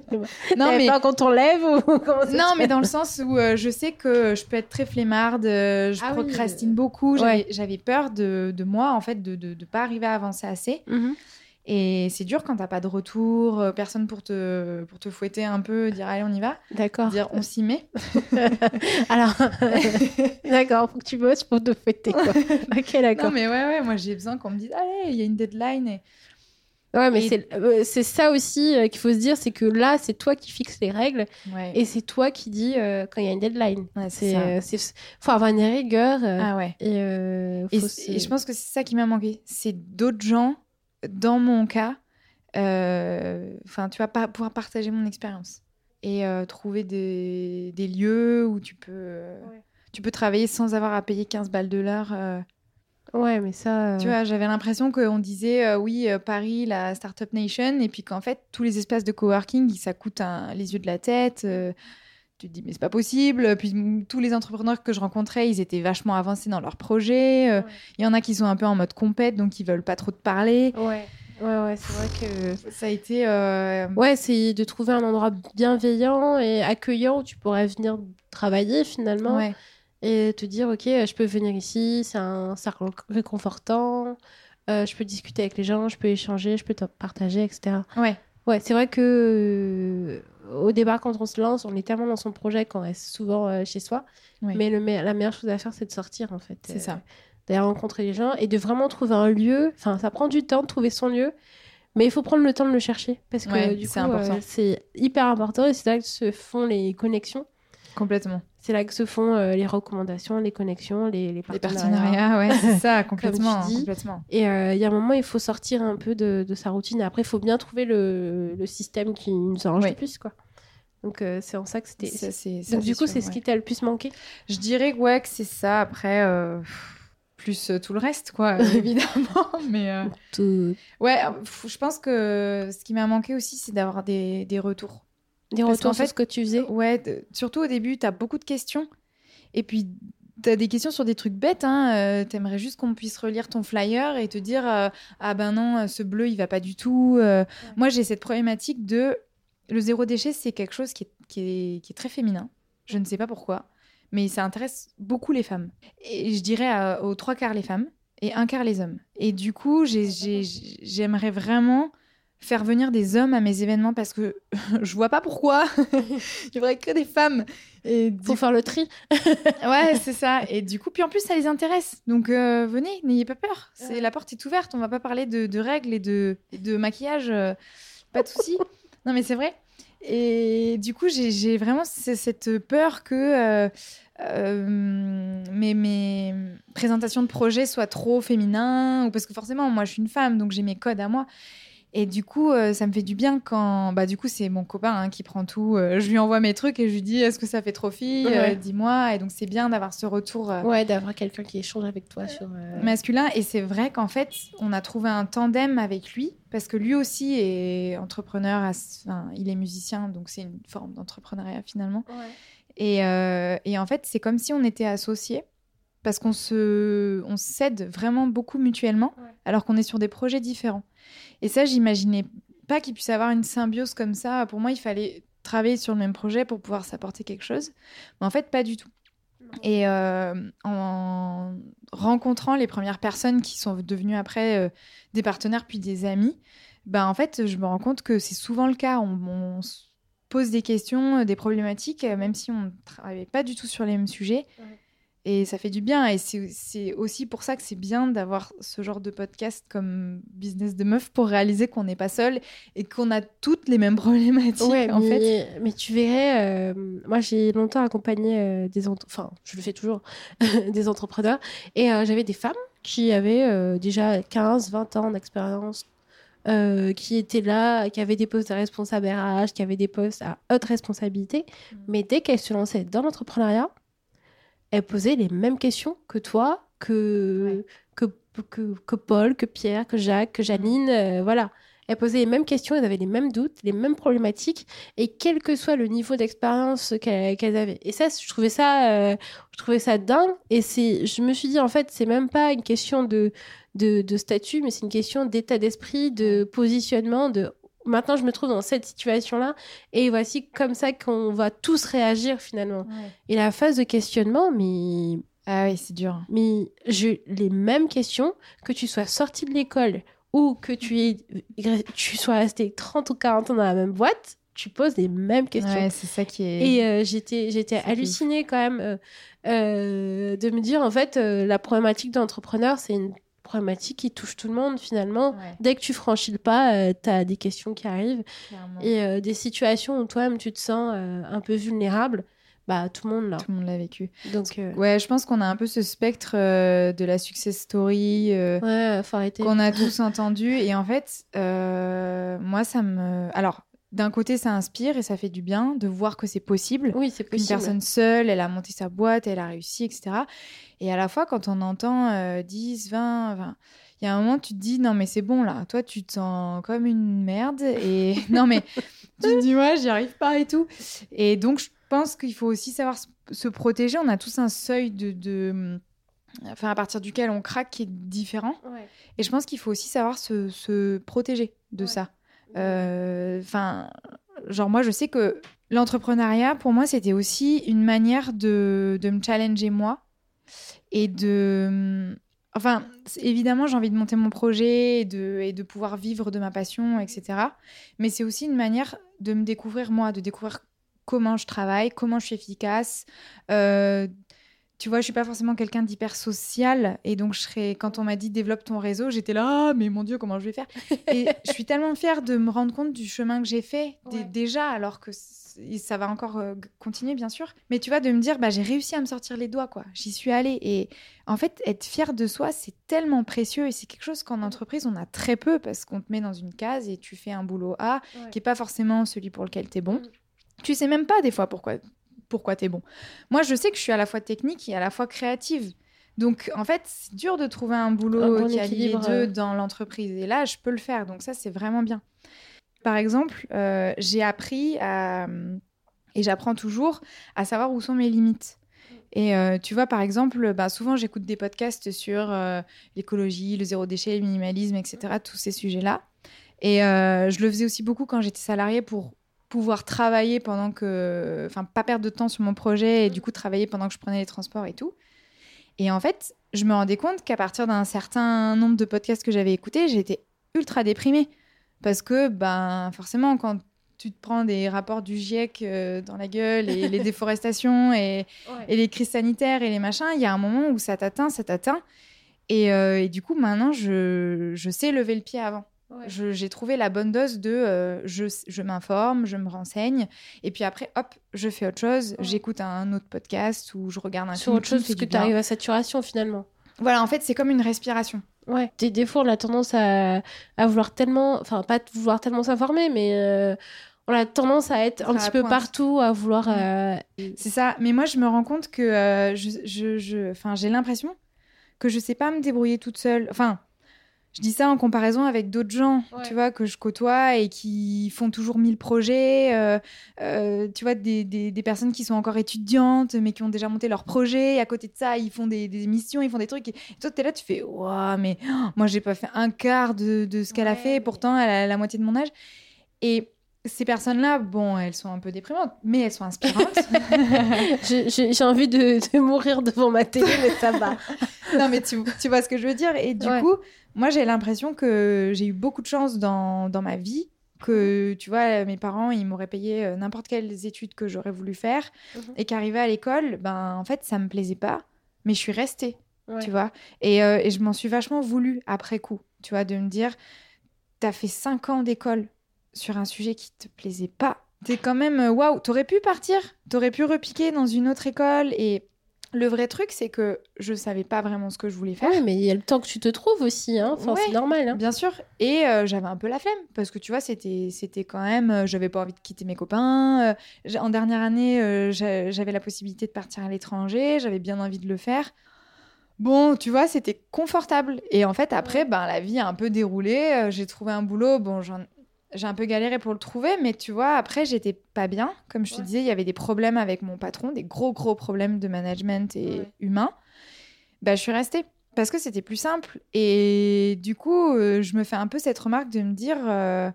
Non, mais peur qu'on t'enlève ou comment ça Non, mais dans le sens où euh, je sais que je peux être très flemmarde, euh, je Ah procrastine euh, beaucoup. J'avais ouais. peur de, de moi, en fait, de ne pas arriver à avancer assez. Mhm. Et c'est dur quand t'as pas de retour, euh, personne pour te, pour te fouetter un peu, dire allez, on y va, D'accord. dire on s'y met. Alors, d'accord, faut que tu bosses pour te. Quoi. ok, d'accord. non, mais ouais, ouais, moi j'ai besoin qu'on me dise allez, il y a une deadline. Et... Ouais, mais Et- c'est euh, c'est ça aussi euh, qu'il faut se dire, c'est que là, c'est toi qui fixes les règles Ouais, et c'est toi qui dis euh, quand il y a une deadline. Ouais, c'est faut avoir une rigueur euh, Ah ouais. et, euh, se- et je pense que c'est ça qui m'a manqué. C'est d'autres gens, dans mon cas, euh, enfin, tu vas pas pouvoir partager mon expérience et euh, trouver des, des lieux où tu peux, Ouais. tu peux travailler sans avoir à payer 15 balles de l'heure. euh. Ouais, mais ça. euh, Tu vois, j'avais l'impression qu'on disait euh, oui, euh, Paris, la Startup Nation, et puis qu'en fait, tous les espaces de coworking, ça coûte un- les yeux de la tête. Tu te dis, mais c'est pas possible. Puis tous les entrepreneurs que je rencontrais, ils étaient vachement avancés dans leurs projets. euh, Ouais. Il y en a qui sont un peu en mode compète, donc ils veulent pas trop te parler. Ouais, ouais, ouais, c'est vrai que. Ça a été. euh, Ouais, c'est de trouver un endroit bienveillant et accueillant où tu pourrais venir travailler finalement ouais. et te dire ok, je peux venir ici, c'est un cercle réconfortant, euh, je peux discuter avec les gens, je peux échanger, je peux te partager, etc. Ouais. Ouais, c'est vrai que au départ, quand on se lance, on est tellement dans son projet qu'on reste souvent euh, chez soi. Mais le me- la meilleure chose à faire, c'est de sortir en fait. C'est ça. D'aller rencontrer les gens et de vraiment trouver un lieu. Enfin, ça prend du temps de trouver son lieu. Mais il faut prendre le temps de le chercher parce que Ouais, du coup, euh, c'est hyper important et c'est là que se font les connexions. Complètement. C'est là que se font euh, les recommandations, les connexions, les, les Les partenariats. partenariats, ouais, c'est ça, Comme complètement. tu dis. complètement. Et euh, il y a un moment, il faut sortir un peu de, de sa routine. Après, il faut bien trouver le, le système qui nous arrange le plus, quoi. Donc, euh, c'est en ça que c'était. Donc, du coup, c'est ce qui t'a le plus manqué? Je dirais ouais, que c'est ça. Après, plus tout le reste, quoi, évidemment. Mais Tout- ouais, je pense que ce qui m'a manqué aussi, c'est d'avoir des, des retours. Des Parce retours sur fait- ce que tu faisais? Ouais, surtout au début, tu as beaucoup de questions. Et puis, tu as des questions sur des trucs bêtes. Hein. euh, T'aimerais juste qu'on puisse relire ton flyer et te dire euh, Ah ben non, euh, ce bleu, il va pas du tout. Euh, Moi, j'ai cette problématique de. Le zéro déchet, c'est quelque chose qui est, qui, est, qui est très féminin. Je ne sais pas pourquoi. Mais ça intéresse beaucoup les femmes. Et je dirais à- aux trois quarts les femmes et un quart les hommes. Et du coup, j'ai- j'ai- j'aimerais vraiment faire venir des hommes à mes événements parce que je vois pas pourquoi il y aurait que des femmes. Et Faut faire le tri. Ouais, c'est ça. Et du coup, puis en plus, ça les intéresse. Donc, euh, venez, n'ayez pas peur. C'est Ouais. La porte est ouverte. On va pas parler de, de règles et de, de maquillage. euh, pas de souci. non, mais c'est vrai. Et du coup, j'ai vraiment cette peur que euh, mes, mes présentations de projets soient trop féminins. Ou parce que forcément, moi, je suis une femme, donc j'ai mes codes à moi. Et du coup, euh, ça me fait du bien quand. Bah, du coup, c'est mon copain hein, qui prend tout. Euh, je lui envoie mes trucs et je lui dis Est-ce que ça fait trop fille Euh. Dis-moi. Et donc, c'est bien d'avoir ce retour Ouais, d'avoir quelqu'un qui échange avec toi sur. masculin. Et c'est vrai qu'en fait, on a trouvé un tandem avec lui parce que lui aussi est entrepreneur. à enfin, il est musicien, donc c'est une forme d'entrepreneuriat finalement. Et, et en fait, c'est comme si on était associés parce qu'on se, on s'aide vraiment beaucoup mutuellement Ouais. alors qu'on est sur des projets différents. Et ça, j'imaginais pas qu'il puisse avoir une symbiose comme ça. Pour moi, il fallait travailler sur le même projet pour pouvoir s'apporter quelque chose. Mais en fait, pas du tout. Et euh, en rencontrant les premières personnes qui sont devenues après euh, des partenaires puis des amis, ben en fait, je me rends compte que c'est souvent le cas. On, on se pose des questions, euh, des problématiques, même si on ne travaillait pas du tout sur les mêmes sujets. Et ça fait du bien. Et c'est aussi pour ça que c'est bien d'avoir ce genre de podcast comme Business de Meuf pour réaliser qu'on n'est pas seul et qu'on a toutes les mêmes problématiques, Ouais, en mais, fait. mais tu verrais, euh, moi j'ai longtemps accompagné euh, des enfin je le fais toujours, des entrepreneurs, et euh, j'avais des femmes qui avaient euh, déjà 15, 20 ans d'expérience, euh, qui étaient là, qui avaient des postes de responsable RH, qui avaient des postes à haute responsabilité, Mm. mais dès qu'elles se lançaient dans l'entrepreneuriat, elles posaient les mêmes questions que toi, que, que, que, que Paul, que Pierre, que Jacques, que Janine, euh, voilà. Elles posaient les mêmes questions, elles avaient les mêmes doutes, les mêmes problématiques, et quel que soit le niveau d'expérience qu'elles avaient. Et ça, je trouvais ça, euh, je trouvais ça dingue. Et c'est, je me suis dit, en fait, c'est même pas une question de, de, de statut, mais c'est une question d'état d'esprit, de positionnement, de maintenant je me trouve dans cette situation-là, et voici comme ça qu'on va tous réagir finalement. Et la phase de questionnement, mais Ah oui, c'est dur. mais j'ai les mêmes questions que tu sois sorti de l'école ou que tu, es, tu sois resté 30 ou 40 ans dans la même boîte, tu poses les mêmes questions. Ouais, c'est ça qui est. Et euh, j'étais, hallucinée quand même euh, euh, de me dire, en fait, la problématique d'entrepreneur, c'est une problématique qui touche tout le monde finalement. Ouais, Dès que tu franchis le pas, tu as des questions qui arrivent clairement. et euh, des situations où toi-même tu te sens euh, un peu vulnérable. Bah, tout le monde là. Tout le monde l'a vécu. Donc, euh, Ouais, je pense qu'on a un peu ce spectre euh, de la success story euh, ouais, qu'on a tous entendu. Et en fait, euh, moi, ça me. Alors, d'un côté, ça inspire et ça fait du bien de voir que c'est possible. Oui, c'est possible. personne seule, elle a monté sa boîte, elle a réussi, etc. Et à la fois, quand on entend euh, 10, 20, 20, il y a un moment, tu te dis, non, mais c'est bon, là, toi, tu te sens comme une merde. Et non, mais tu te dis, ouais, j'y arrive pas et tout. Et donc, je pense qu'il faut aussi savoir se, se protéger. On a tous un seuil de, de- Enfin, à partir duquel on craque qui est différent. Ouais. Et je pense qu'il faut aussi savoir se, se protéger de Ouais. ça. Euh, Enfin, genre moi, je sais que l'entrepreneuriat, pour moi, c'était aussi une manière de, de me challenger moi et de... Enfin, c'est- évidemment, j'ai envie de monter mon projet et de, et de pouvoir vivre de ma passion, etc. Mais c'est aussi une manière de me découvrir moi, de découvrir comment je travaille, comment je suis efficace, euh, tu vois, je suis pas forcément quelqu'un d'hyper social. Et donc, je serais, quand on m'a dit développe ton réseau, j'étais là, ah, mais mon Dieu, comment je vais faire? Et je suis tellement fière de me rendre compte du chemin que j'ai fait déjà, alors que ça va encore euh, continuer, bien sûr. Mais tu vois, de me dire, bah, j'ai réussi à me sortir les doigts, quoi. J'y suis allée. Et en fait, être fier de soi, c'est tellement précieux. Et c'est quelque chose qu'en entreprise, on a très peu parce qu'on te met dans une case et tu fais un boulot A qui est pas forcément celui pour lequel tu es bon. Mm. Tu sais même pas des fois pourquoi pourquoi tu es bon. Moi, je sais que je suis à la fois technique et à la fois créative. Donc, en fait, c'est dur de trouver un boulot qui allie les deux dans l'entreprise. Et là, je peux le faire. Donc, ça, c'est vraiment bien. Par exemple, euh, j'ai appris à, et j'apprends toujours à savoir où sont mes limites. Et euh, tu vois, par exemple, bah, souvent j'écoute des podcasts sur euh, l'écologie, le zéro déchet, le minimalisme, etc., tous ces sujets-là. Et je le faisais aussi beaucoup quand j'étais salariée pour pouvoir travailler pendant que. Enfin, pas perdre de temps sur mon projet et du coup travailler pendant que je prenais les transports et tout. Et en fait, je me rendais compte qu'à partir d'un certain nombre de podcasts que j'avais écoutés, j'étais ultra déprimée. Parce que, ben, forcément, quand tu te prends des rapports du GIEC euh, dans la gueule et les déforestations et, et, les crises sanitaires et les machins, il y a un moment où ça t'atteint, ça t'atteint. Et, euh, et, du coup, maintenant, je, je sais lever le pied avant. J'ai trouvé la bonne dose de euh, je, je m'informe, je me renseigne, et puis après, hop, je fais autre chose. J'écoute un autre podcast ou je regarde un Sur autre chose, parce que tu arrives à saturation finalement. Voilà, en fait, c'est comme une respiration. Ouais. Des, des fois, on a tendance à, à vouloir tellement, enfin, pas vouloir tellement s'informer, mais euh, on a tendance à être un petit peu partout, à vouloir. Euh, c'est ça. Mais moi, je me rends compte que je, je, je, j'ai l'impression que je sais pas me débrouiller toute seule. Enfin, je dis ça en comparaison avec d'autres gens, tu vois, que je côtoie et qui font toujours mille projets. Euh, euh, tu vois, des, des, personnes qui sont encore étudiantes, mais qui ont déjà monté leur projet. Et à côté de ça, ils font des, des missions, ils font des trucs. Et toi, tu es là, tu fais, waouh, mais oh, moi, j'ai pas fait un quart de, de ce qu'elle a fait. pourtant, elle a la moitié de mon âge. Et ces personnes-là, bon, elles sont un peu déprimantes, mais elles sont inspirantes. J'ai envie de, de, mourir devant ma télé, mais ça va. non, mais tu, tu, vois ce que je veux dire. Et du coup, moi, j'ai l'impression que j'ai eu beaucoup de chance dans, dans ma vie que tu vois mes parents ils m'auraient payé euh, n'importe quelles études que j'aurais voulu faire mhm. et qu'arriver à l'école ben en fait ça me plaisait pas mais je suis restée tu vois et, euh, et je m'en suis vachement voulu après coup tu vois de me dire t'as fait cinq ans d'école sur un sujet qui te plaisait pas t'es quand même euh, waouh t'aurais pu partir t'aurais pu repiquer dans une autre école et le vrai truc, c'est que je savais pas vraiment ce que je voulais faire. Oui, mais il y a le temps que tu te trouves aussi, hein. Enfin, c'est normal. Hein. Bien sûr. Et euh, j'avais un peu la flemme parce que tu vois, c'était, c'était quand même. Euh, j'avais pas envie de quitter mes copains. Euh, en dernière année, j'avais la possibilité de partir à l'étranger. J'avais bien envie de le faire. Bon, tu vois, c'était confortable. Et en fait, après, ben, la vie a un peu déroulé. J'ai trouvé un boulot. Bon, j'en j'ai un peu galéré pour le trouver, mais tu vois, après, j'étais pas bien. Comme je te disais, il y avait des problèmes avec mon patron, des gros, gros problèmes de management et humain. Bah, je suis restée parce que c'était plus simple. Et du coup, euh, je me fais un peu cette remarque de me dire euh,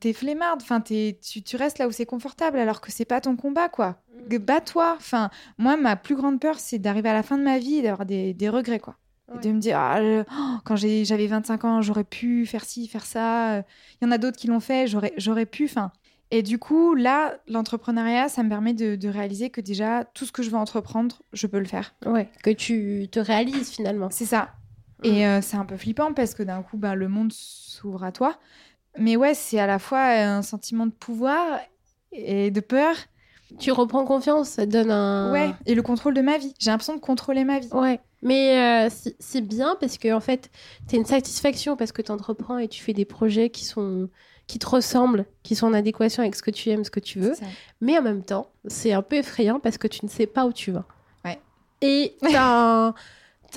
t'es flemmarde, enfin, tu, tu, restes là où c'est confortable alors que c'est pas ton combat, quoi. Mm. Bats-toi. Enfin, moi, ma plus grande peur, c'est d'arriver à la fin de ma vie et d'avoir des, des regrets, quoi de me dire, ah, oh, quand j'avais 25 ans, j'aurais pu faire ci, faire ça. Il y en a d'autres qui l'ont fait, j'aurais pu. Enfin, et du coup, là, l'entrepreneuriat, ça me permet de, réaliser que déjà, tout ce que je veux entreprendre, je peux le faire. Ouais, que tu te réalises finalement. C'est ça. Et euh, c'est un peu flippant parce que d'un coup, bah, le monde s'ouvre à toi. Mais ouais, c'est à la fois un sentiment de pouvoir et de peur. Tu reprends confiance, ça te donne un. Ouais, et le contrôle de ma vie. J'ai l'impression de contrôler ma vie. Ouais. Mais euh, c'est bien parce que en fait, tu as une satisfaction parce que tu entreprends et tu fais des projets qui sont qui te ressemblent, qui sont en adéquation avec ce que tu aimes, ce que tu veux. Mais en même temps, c'est un peu effrayant parce que tu ne sais pas où tu vas. Ouais. Et tu as,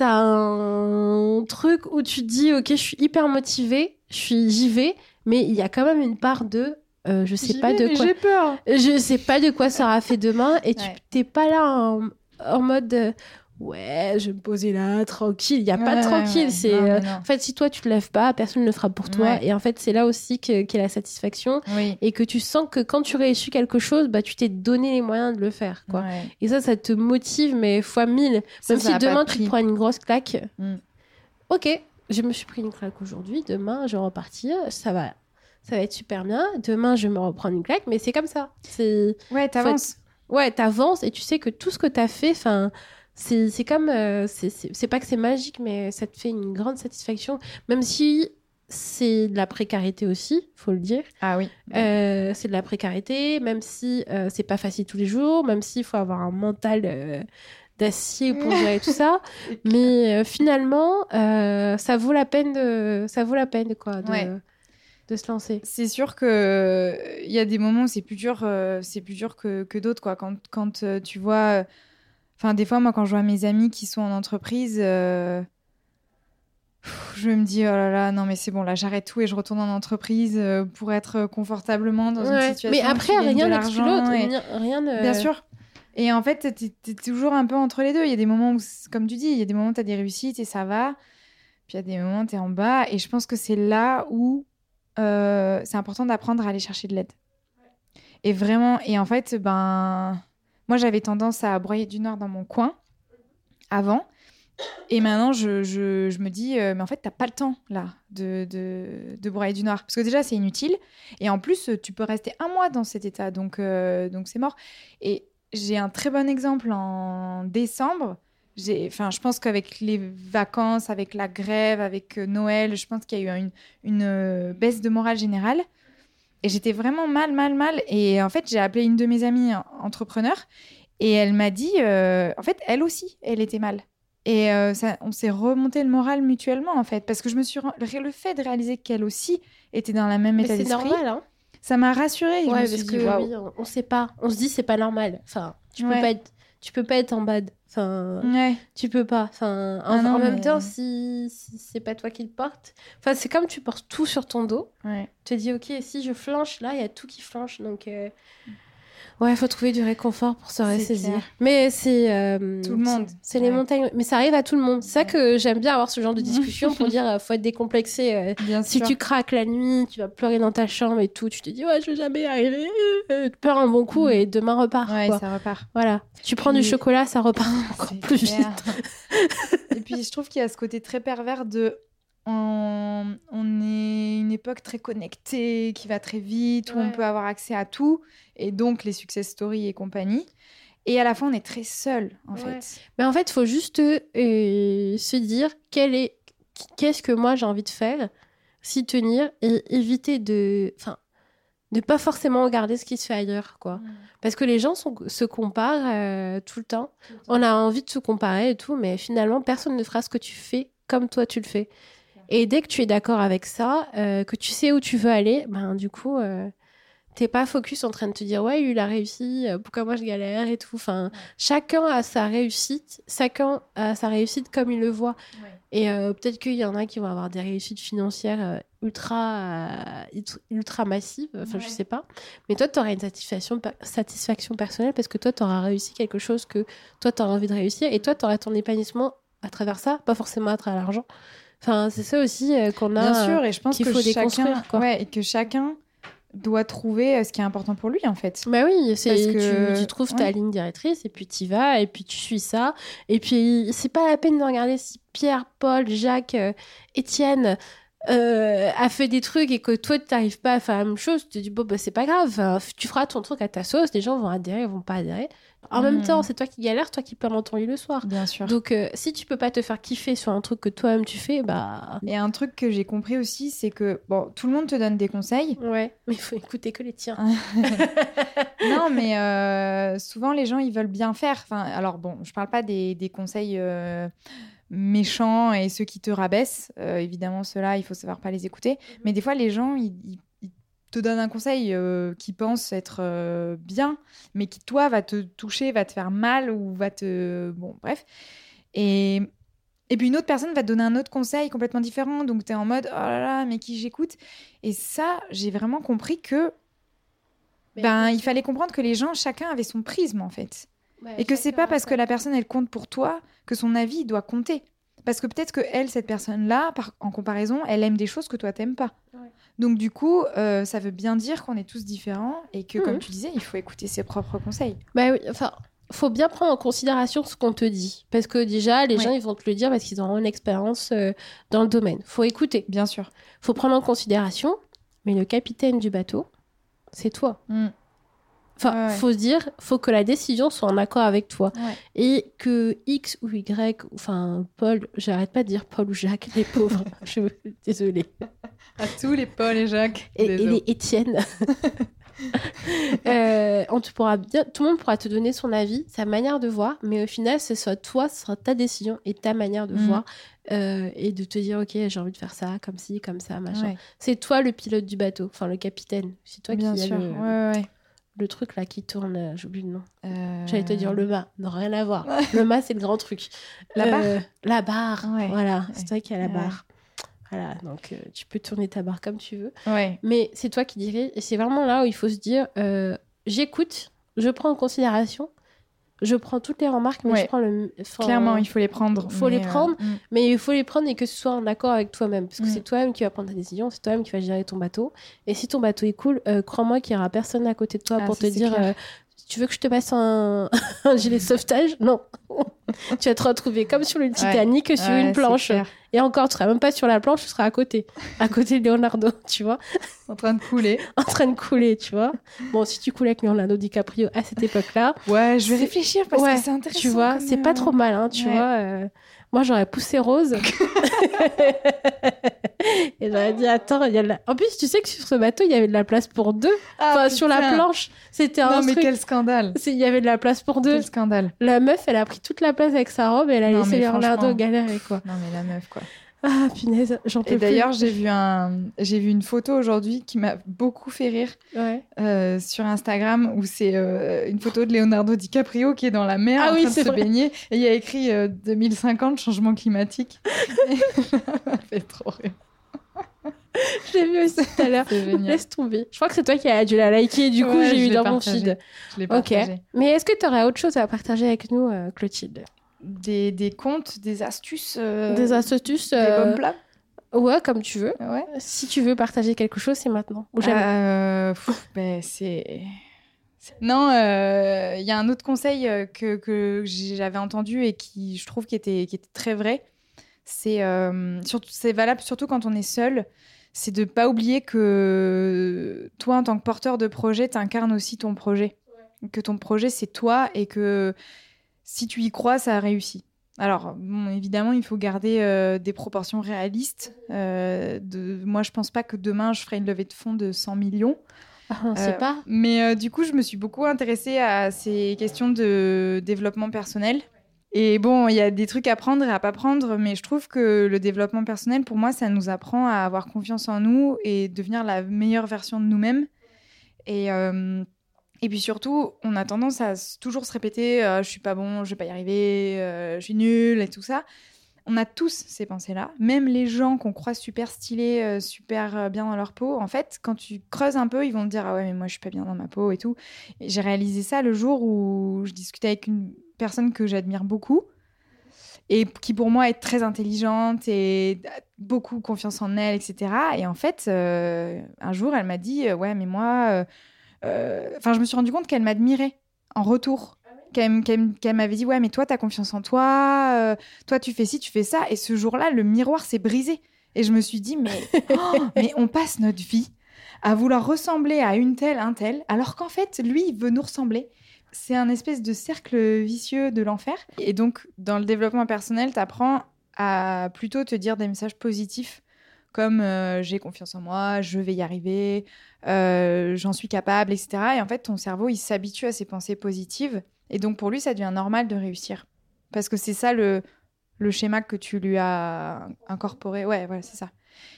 un truc où tu te dis, ok, je suis hyper motivée, j'y vais, mais il y a quand même une part de euh, je sais pas de quoi. Peur. Je sais pas de quoi ça sera fait demain et tu t'es pas là en, en mode ouais, je vais me poser là, tranquille. Il n'y a pas de tranquille. c'est euh, En fait, si toi, tu te lèves pas, personne ne le fera pour toi. Et en fait, c'est là aussi qu'est la satisfaction. Et que tu sens que quand tu réussis quelque chose, bah, tu t'es donné les moyens de le faire. Quoi. Et ça, ça te motive, mais fois mille. Même si demain, tu te prends une grosse claque. Mm. Ok, je me suis pris une claque aujourd'hui. Demain, je vais repartir. Ça va. Ça va être super bien. Demain, je vais me reprendre une claque, mais c'est comme ça. Ouais, t'avances. Ouais, t'avances et tu sais que tout ce que t'as fait, enfin, c'est comme. euh, c'est- pas que c'est magique, mais ça te fait une grande satisfaction. Même si c'est de la précarité aussi, faut le dire. Ah oui. Euh, c'est de la précarité, même si euh, c'est pas facile tous les jours, même s'il faut avoir un mental euh, d'acier pour gérer tout ça. Mais euh, finalement, ça vaut la peine de, ça vaut la peine quoi, de, Ouais. de se lancer. C'est sûr que il y a des moments où c'est plus dur, euh, c'est plus dur que, que d'autres quoi. Quand, quand euh, tu vois, enfin des fois moi quand je vois mes amis qui sont en entreprise, euh, je me dis oh là là non mais c'est bon là j'arrête tout et je retourne en entreprise euh, pour être confortablement dans Ouais. une situation. Mais après, rien n'exclut l'autre. et- rien- ne... Bien sûr. Et en fait, t'es es toujours un peu entre les deux. Il y a des moments où, comme tu dis, il y a des moments où t'as des réussites et ça va. Puis il y a des moments où t'es en bas. Et je pense que c'est là où euh, c'est important d'apprendre à aller chercher de l'aide. Et vraiment, et en fait, ben, moi j'avais tendance à broyer du noir dans mon coin avant. Et maintenant, je, me dis, euh, mais en fait, t'as pas le temps là de, broyer du noir. Parce que déjà, c'est inutile. Et en plus, tu peux rester un mois dans cet état. Donc, euh, c'est mort. Et j'ai un très bon exemple en décembre. Enfin, je pense qu'avec les vacances, avec la grève, avec euh, Noël, je pense qu'il y a eu une, une baisse de morale générale. Et j'étais vraiment mal, mal, mal. Et en fait, j'ai appelé une de mes amies en- entrepreneurs et elle m'a dit, euh, en fait, elle aussi, elle était mal. Et euh, ça, on s'est remonté le moral mutuellement, en fait, parce que je me suis le fait de réaliser qu'elle aussi était dans la même Mais état c'est d'esprit, normal, hein. ça m'a rassurée. Ouais, parce dit, que oui, on, on sait pas. On se dit c'est pas normal. Enfin, tu peux Ouais. pas être, tu peux pas être en bad. Enfin, Ouais. tu peux pas. Enfin, en, Ah non, en même temps, si, si c'est pas toi qui le porte, enfin, c'est comme tu portes tout sur ton dos. Ouais. Tu te dis ok, si je flanche là, il y a tout qui flanche, donc. euh, Ouais, faut trouver du réconfort pour se ressaisir. clair. Mais c'est euh, Tout le monde. c'est- les montagnes, mais ça arrive à tout le monde. C'est ça que j'aime bien avoir ce genre de discussion pour dire euh, faut être décomplexé. euh, Bien si sûr. tu craques la nuit, tu vas pleurer dans ta chambre et tout, tu te dis ouais, je vais jamais y arriver. euh, Tu pleures un bon coup et demain repart. Ouais, quoi. ça repart. Voilà. Tu prends du chocolat, ça repart encore plus clair. vite. Et puis je trouve qu'il y a ce côté très pervers de on, on est une époque très connectée, qui va très vite, où on peut avoir accès à tout, et donc les success stories et compagnie. Et à la fin, on est très seul, en Ouais. fait. Mais en fait, il faut juste euh, se dire quel est, qu'est-ce que moi j'ai envie de faire, s'y tenir et éviter de, enfin, de pas forcément regarder ce qui se fait ailleurs, quoi. Parce que les gens sont- se comparent euh, tout le temps. On a envie de se comparer et tout, mais finalement, personne ne fera ce que tu fais comme toi tu le fais. Et dès que tu es d'accord avec ça, euh, que tu sais où tu veux aller, ben du coup, euh, t'es pas focus en train de te dire ouais, lui il a réussi, euh, pourquoi moi je galère et tout. Enfin, chacun a sa réussite, chacun a sa réussite comme il le voit. Et euh, peut-être qu'il y en a qui vont avoir des réussites financières ultra, ultra massives, enfin je Ouais. sais pas. Mais toi, tu auras une satisfaction, satisfaction personnelle parce que toi, tu auras réussi quelque chose que toi, tu auras envie de réussir. Et toi, tu auras ton épanouissement à travers ça, pas forcément à travers l'argent. Enfin, c'est ça aussi euh, qu'on a. Bien sûr, et je pense qu'il que faut chacun, déconstruire, quoi. ouais, et que chacun doit trouver euh, ce qui est important pour lui, en fait. Bah oui, c'est tu, que- tu trouves ta ligne directrice et puis tu vas et puis tu suis ça et puis c'est pas la peine de regarder si Pierre, Paul, Jacques, euh, Étienne euh, a fait des trucs et que toi tu n'arrives pas à faire la même chose, tu te dis bon bah c'est pas grave, Enfin, tu feras ton truc à ta sauce, les gens vont adhérer, ils vont pas adhérer. En même Mhm. temps, c'est toi qui galères, toi qui pleures dans ton lit le soir. Bien sûr. Donc euh, si tu peux pas te faire kiffer sur un truc que toi-même tu fais, bah Et un truc que j'ai compris aussi, c'est que, bon, tout le monde te donne des conseils, ouais, mais il faut écouter que les tiens. non, mais euh, souvent les gens ils veulent bien faire. Enfin, alors bon, je parle pas des, des conseils euh, méchants et ceux qui te rabaissent. Euh, évidemment, ceux-là, il faut savoir pas les écouter. Mais des fois, les gens ils, ils- ils te donnent un conseil euh, qui pense être euh, bien, mais qui toi va te toucher, va te faire mal ou va te bon, bref. Et et puis une autre personne va te donner un autre conseil complètement différent. Donc tu es en mode oh là là, mais qui j'écoute? Et ça, j'ai vraiment compris que ben, il fallait comprendre que les gens, chacun avait son prisme en fait. Ouais, Et que c'est pas parce que la personne elle compte pour toi que son avis doit compter. Parce que peut-être que elle, cette personne-là, en comparaison, elle aime des choses que toi t'aimes pas. Ouais. Donc du coup, euh, ça veut bien dire qu'on est tous différents et que, Mhm. comme tu disais, il faut écouter ses propres conseils. Bah oui, enfin, faut bien prendre en considération ce qu'on te dit. Parce que déjà, les Ouais. gens, ils vont te le dire parce qu'ils auront une expérience euh, dans le domaine. Faut écouter. Bien sûr. Faut prendre en considération, mais le capitaine du bateau, c'est toi. Mm. Enfin, faut se dire, faut que la décision soit en accord avec toi. Et que X ou Y, enfin, Paul, j'arrête pas de dire Paul ou Jacques, les pauvres, je désolée. À tous les Paul et Jacques. Et, et les Étienne. euh, on te pourra bien, tout le monde pourra te donner son avis, sa manière de voir, mais au final, ce soit toi, ce sera ta décision et ta manière de mm. voir euh, et de te dire, ok, j'ai envie de faire ça, comme ci, comme ça, machin. C'est toi le pilote du bateau, enfin le capitaine. C'est toi bien qui sûr. le, le truc là qui tourne, euh, j'oublie le nom. Euh. J'allais te dire le mât, non, rien à voir. le mât, c'est le grand truc. La barre La barre, voilà, c'est toi qui as la barre. Voilà, donc euh, tu peux tourner ta barre comme tu veux. Ouais. Mais c'est toi qui dirais. Et c'est vraiment là où il faut se dire euh, j'écoute, je prends en considération, je prends toutes les remarques, mais je prends le. Clairement, il faut les prendre. Il faut les prendre, euh, mm. mais il faut les prendre et que ce soit en accord avec toi-même. Parce que mm. c'est toi-même qui va prendre ta décision, c'est toi-même qui va gérer ton bateau. Et si ton bateau est cool, crois-moi qu'il n'y aura personne à côté de toi ah, pour te dire tu veux que je te passe un, un gilet de sauvetage? Non. tu vas te retrouver comme sur le Titanic sur une planche. Et encore, tu seras même pas sur la planche, tu seras à côté. À côté de Leonardo, tu vois. En train de couler. en train de couler, tu vois. Bon, si tu coulais avec Leonardo DiCaprio à cette époque-là. Ouais, je vais réfléchir parce que c'est intéressant. Tu vois, c'est pas trop mal, hein, tu vois. Euh, moi, j'aurais poussé Rose. et j'aurais dit, attends, il y a la... en plus, tu sais que sur ce bateau, il y avait de la place pour deux. Ah, enfin, sur la planche, c'était un Non, mais quel scandale. Il y avait de la place pour deux. Quel scandale. La meuf, elle a pris toute la place avec sa robe et elle a laissé Leonardo galérer, quoi. Non, mais la meuf, quoi. Ah, punaise, j'en peux Et d'ailleurs, j'ai vu, un... j'ai vu une photo aujourd'hui qui m'a beaucoup fait rire euh, sur Instagram où c'est euh, une photo de Leonardo DiCaprio qui est dans la mer ah, en train de se baigner et il y a écrit 2050, euh, changement climatique. ça fait trop rire. Je l'ai vu aussi tout à l'heure. Laisse tomber. Je crois que c'est toi qui as dû la liker, du coup, j'ai vu dans mon feed. Je l'ai partagé. Ok. Mais est-ce que tu aurais autre chose à partager avec nous, Clotilde? Des, des contes, des astuces. Euh, des astuces. Des bons plats Ouais, comme tu veux. Ouais. Si tu veux partager quelque chose, c'est maintenant. Ou euh, ben, c'est. Non, il euh, y a un autre conseil que, que j'avais entendu et qui, je trouve, qui était, qui était très vrai. C'est c'est valable surtout quand on est seul. C'est de pas oublier que toi, en tant que porteur de projet, tu incarnes aussi ton projet. Que ton projet, c'est toi et que si tu y crois, ça a réussi. Alors, évidemment, il faut garder euh, des proportions réalistes. Euh, de... Moi, je pense pas que demain, je ferai une levée de fonds de 100 millions. Ah, on sait euh, pas. Mais du coup, je me suis beaucoup intéressée à ces questions de développement personnel. Et bon, il y a des trucs à prendre et à pas prendre, mais je trouve que le développement personnel, pour moi, ça nous apprend à avoir confiance en nous et devenir la meilleure version de nous-mêmes. Et et puis surtout, on a tendance à toujours se répéter euh, je suis pas bon, je vais pas y arriver, euh, je suis nul et tout ça. On a tous ces pensées-là, même les gens qu'on croit super stylés, euh, super bien dans leur peau. En fait, quand tu creuses un peu, ils vont te dire ah ouais mais moi je suis pas bien dans ma peau et tout. J'ai réalisé ça le jour où je discutais avec une personne que j'admire beaucoup et qui pour moi est très intelligente et beaucoup confiance en elle, etc. Et en fait, un jour, elle m'a dit ouais mais moi euh, enfin, je me suis rendu compte qu'elle m'admirait en retour. Qu'elle m'avait dit ouais mais toi t'as confiance en toi, euh, toi tu fais ci, tu fais ça et ce jour-là le miroir s'est brisé et je me suis dit mais oh, mais on passe notre vie à vouloir ressembler à une telle, un tel, alors qu'en fait, lui, il veut nous ressembler. C'est un espèce de cercle vicieux de l'enfer. Et donc, dans le développement personnel, tu apprends à plutôt te dire des messages positifs comme euh, j'ai confiance en moi, je vais y arriver, euh, j'en suis capable, etc. Et en fait, ton cerveau, il s'habitue à ces pensées positives. Et donc, pour lui, ça devient normal de réussir. Parce que c'est ça le, schéma que tu lui as incorporé. Ouais, voilà, c'est ça.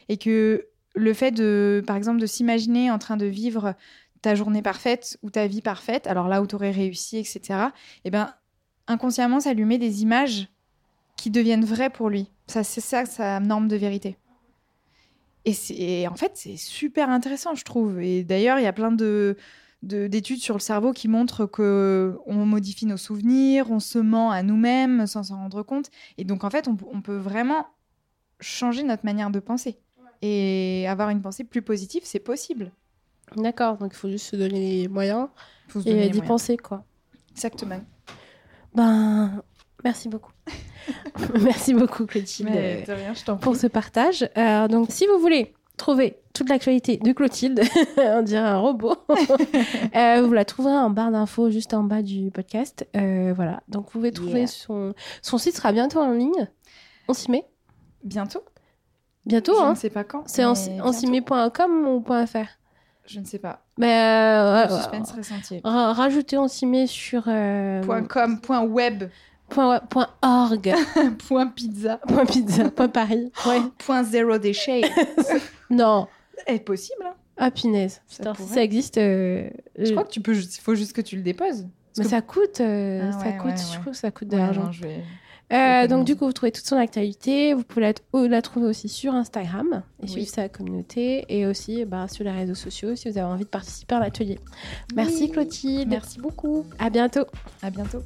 Et que le fait de, par exemple, de s'imaginer en train de vivre ta journée parfaite ou ta vie parfaite, alors là où tu aurais réussi, etc., eh ben, inconsciemment, ça lui met des images qui deviennent vraies pour lui. Ça, c'est ça sa norme de vérité. Et, en fait, c'est super intéressant, je trouve. Et d'ailleurs, il y a plein de d'études sur le cerveau qui montrent que on modifie nos souvenirs, on se ment à nous-mêmes sans s'en rendre compte. Et donc, en fait, on, peut vraiment changer notre manière de penser. Et avoir une pensée plus positive, c'est possible. D'accord, donc il faut juste se donner les moyens et d'y penser, quoi. Exactement. Ben, merci beaucoup. Merci beaucoup, Clotilde, pour ce partage. Euh, donc, si vous voulez trouver toute l'actualité de Clotilde, on dirait un robot, euh, vous la trouverez en barre d'infos juste en bas du podcast. Euh, voilà, donc vous pouvez trouver Yeah. son... son site sera bientôt en ligne. On s'y met? Bientôt? Bientôt, Je hein ne sais pas quand. C'est en, mais en bientôt. .com ou .fr? Je ne sais pas. Mais euh, Le euh, suspense ressenti. ra- rajoutez on s'y met sur euh, .com, .web, point, point .org, point .pizza, point .pizza, point .paris. Ouais. point déchet. Non, est possible. hein. ah punaise. Ça Putain, si pourrait. ça existe... euh, Je crois que tu peux. Il faut juste que tu le déposes. Mais que- ça coûte, euh, Ah ça ouais, coûte, ouais, je trouve que ça coûte de l'argent. vais- Euh, donc du coup, vous trouvez toute son actualité. Vous pouvez la, la trouver aussi sur Instagram et Oui. suivre sa communauté et aussi bah, sur les réseaux sociaux si vous avez envie de participer à l'atelier. Merci Oui. Clotilde. Merci beaucoup. À bientôt. À bientôt.